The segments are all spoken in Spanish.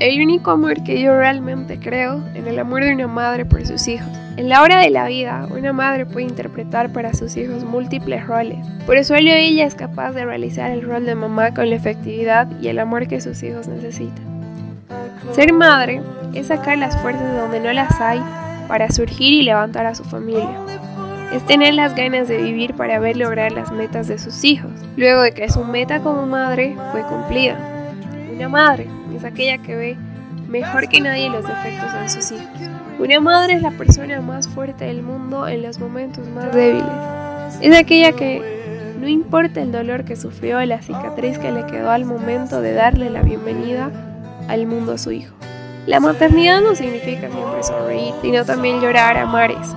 El único amor que yo realmente creo en el amor de una madre por sus hijos. En la hora de la vida, una madre puede interpretar para sus hijos múltiples roles. Por eso ella es capaz de realizar el rol de mamá con la efectividad y el amor que sus hijos necesitan. Ser madre es sacar las fuerzas donde no las hay para surgir y levantar a su familia. Es tener las ganas de vivir para ver lograr las metas de sus hijos, luego de que su meta como madre fue cumplida. Una madre es aquella que ve mejor que nadie los defectos en sus hijos. Una madre es la persona más fuerte del mundo en los momentos más débiles. Es aquella que no importa el dolor que sufrió la cicatriz que le quedó al momento de darle la bienvenida al mundo a su hijo. La maternidad no significa siempre sonreír, sino también llorar a mares.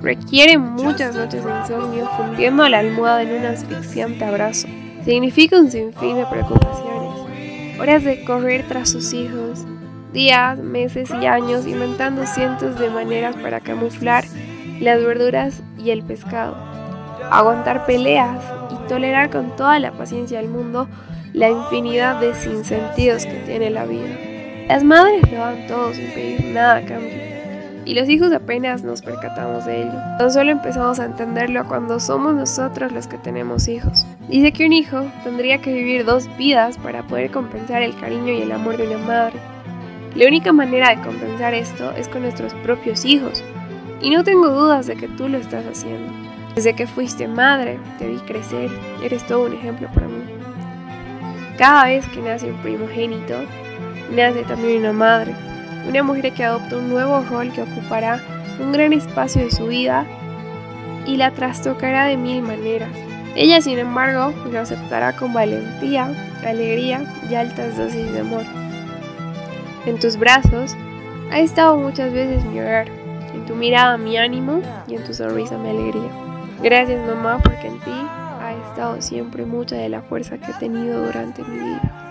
Requiere muchas noches de insomnio fundiendo la almohada en un asfixiante abrazo. Significa un sinfín de preocupaciones horas de correr tras sus hijos, días, meses y años inventando cientos de maneras para camuflar las verduras y el pescado, aguantar peleas y tolerar con toda la paciencia del mundo la infinidad de sinsentidos que tiene la vida. Las madres lo dan todo sin pedir nada a cambio y los hijos apenas nos percatamos de ello. Tan solo empezamos a entenderlo cuando somos nosotros los que tenemos hijos. Dice que un hijo tendría que vivir dos vidas para poder compensar el cariño y el amor de una madre. La única manera de compensar esto es con nuestros propios hijos. Y no tengo dudas de que tú lo estás haciendo. Desde que fuiste madre, te vi crecer, eres todo un ejemplo para mí. Cada vez que nace un primogénito, nace también una madre una mujer que adopta un nuevo rol que ocupará un gran espacio de su vida y la trastocará de mil maneras. Ella, sin embargo, lo aceptará con valentía, alegría y altas dosis de amor. En tus brazos ha estado muchas veces mi hogar, en tu mirada mi ánimo y en tu sonrisa mi alegría. Gracias mamá porque en ti ha estado siempre mucha de la fuerza que he tenido durante mi vida.